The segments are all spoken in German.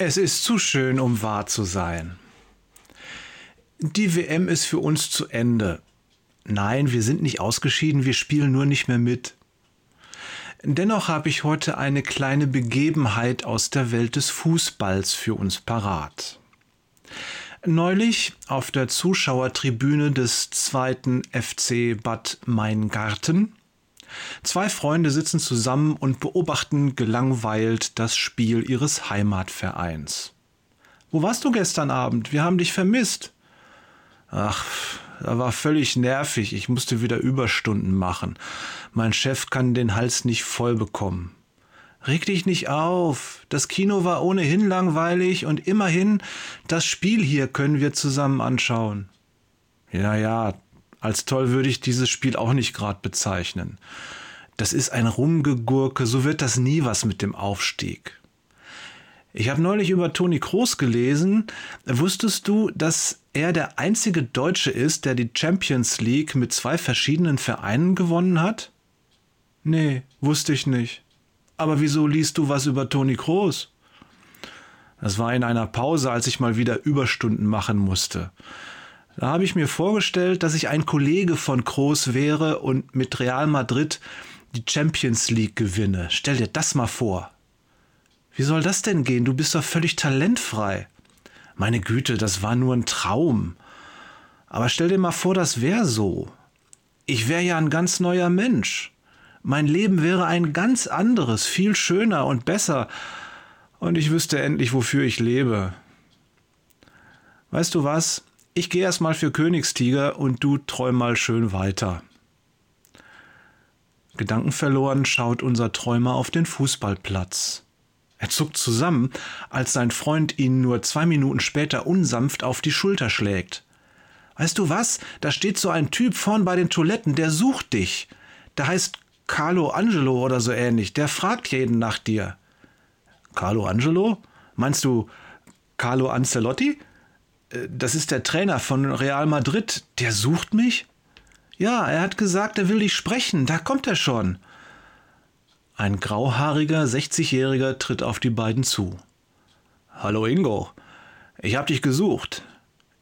Es ist zu schön, um wahr zu sein. Die WM ist für uns zu Ende. Nein, wir sind nicht ausgeschieden, wir spielen nur nicht mehr mit. Dennoch habe ich heute eine kleine Begebenheit aus der Welt des Fußballs für uns parat. Neulich auf der Zuschauertribüne des zweiten FC Bad Maingarten Zwei Freunde sitzen zusammen und beobachten gelangweilt das Spiel ihres Heimatvereins. Wo warst du gestern Abend? Wir haben dich vermisst. Ach, da war völlig nervig. Ich musste wieder Überstunden machen. Mein Chef kann den Hals nicht voll bekommen. Reg dich nicht auf. Das Kino war ohnehin langweilig und immerhin das Spiel hier können wir zusammen anschauen. Ja, ja, als toll würde ich dieses Spiel auch nicht gerade bezeichnen. Das ist ein Rumgegurke, so wird das nie was mit dem Aufstieg. Ich habe neulich über Toni Kroos gelesen. Wusstest du, dass er der einzige Deutsche ist, der die Champions League mit zwei verschiedenen Vereinen gewonnen hat? Nee, wusste ich nicht. Aber wieso liest du was über Toni Kroos? Das war in einer Pause, als ich mal wieder Überstunden machen musste. Da habe ich mir vorgestellt, dass ich ein Kollege von Kroos wäre und mit Real Madrid die Champions League gewinne. Stell dir das mal vor. Wie soll das denn gehen? Du bist doch völlig talentfrei. Meine Güte, das war nur ein Traum. Aber stell dir mal vor, das wäre so. Ich wäre ja ein ganz neuer Mensch. Mein Leben wäre ein ganz anderes, viel schöner und besser. Und ich wüsste endlich, wofür ich lebe. Weißt du was? Ich gehe erstmal für Königstiger und du träum mal schön weiter. Gedankenverloren schaut unser Träumer auf den Fußballplatz. Er zuckt zusammen, als sein Freund ihn nur zwei Minuten später unsanft auf die Schulter schlägt. Weißt du was? Da steht so ein Typ vorn bei den Toiletten, der sucht dich. Der heißt Carlo Angelo oder so ähnlich. Der fragt jeden nach dir. Carlo Angelo? Meinst du Carlo Ancelotti? Äh, das ist der Trainer von Real Madrid, der sucht mich? Ja, er hat gesagt, er will dich sprechen, da kommt er schon. Ein grauhaariger 60-Jähriger tritt auf die beiden zu. Hallo Ingo, ich hab dich gesucht.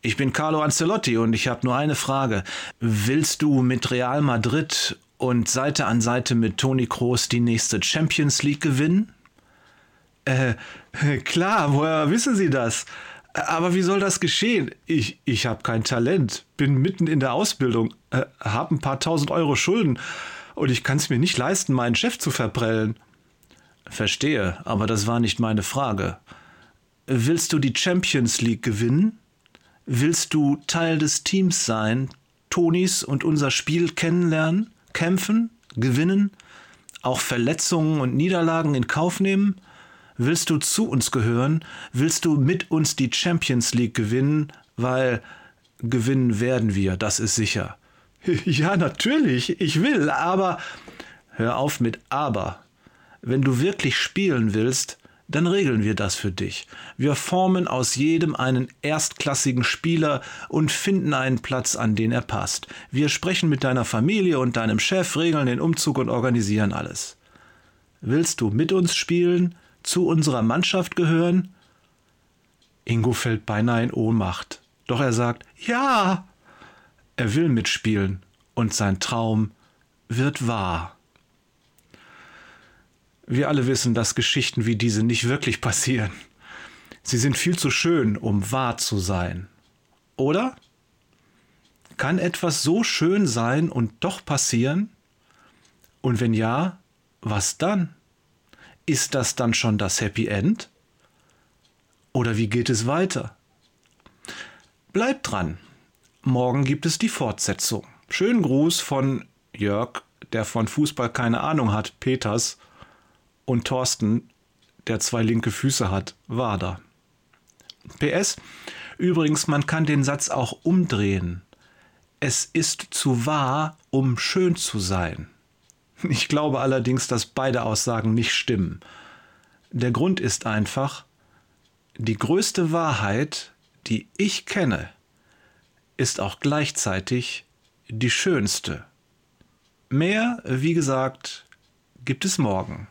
Ich bin Carlo Ancelotti und ich habe nur eine Frage. Willst du mit Real Madrid und Seite an Seite mit Toni Kroos die nächste Champions League gewinnen? Äh, klar, woher wissen Sie das? Aber wie soll das geschehen? Ich, ich habe kein Talent, bin mitten in der Ausbildung, äh, habe ein paar tausend Euro Schulden und ich kann es mir nicht leisten, meinen Chef zu verprellen. Verstehe, aber das war nicht meine Frage. Willst du die Champions League gewinnen? Willst du Teil des Teams sein, Tonis und unser Spiel kennenlernen, kämpfen, gewinnen, auch Verletzungen und Niederlagen in Kauf nehmen? Willst du zu uns gehören? Willst du mit uns die Champions League gewinnen? Weil gewinnen werden wir, das ist sicher. Ja, natürlich, ich will, aber hör auf mit aber. Wenn du wirklich spielen willst, dann regeln wir das für dich. Wir formen aus jedem einen erstklassigen Spieler und finden einen Platz, an den er passt. Wir sprechen mit deiner Familie und deinem Chef, regeln den Umzug und organisieren alles. Willst du mit uns spielen? Zu unserer Mannschaft gehören? Ingo fällt beinahe in Ohnmacht. Doch er sagt, ja. Er will mitspielen und sein Traum wird wahr. Wir alle wissen, dass Geschichten wie diese nicht wirklich passieren. Sie sind viel zu schön, um wahr zu sein. Oder? Kann etwas so schön sein und doch passieren? Und wenn ja, was dann? Ist das dann schon das Happy End? Oder wie geht es weiter? Bleibt dran. Morgen gibt es die Fortsetzung. Schönen Gruß von Jörg, der von Fußball keine Ahnung hat, Peters und Thorsten, der zwei linke Füße hat, Wader. PS, übrigens, man kann den Satz auch umdrehen. Es ist zu wahr, um schön zu sein. Ich glaube allerdings, dass beide Aussagen nicht stimmen. Der Grund ist einfach, die größte Wahrheit, die ich kenne, ist auch gleichzeitig die schönste. Mehr, wie gesagt, gibt es morgen.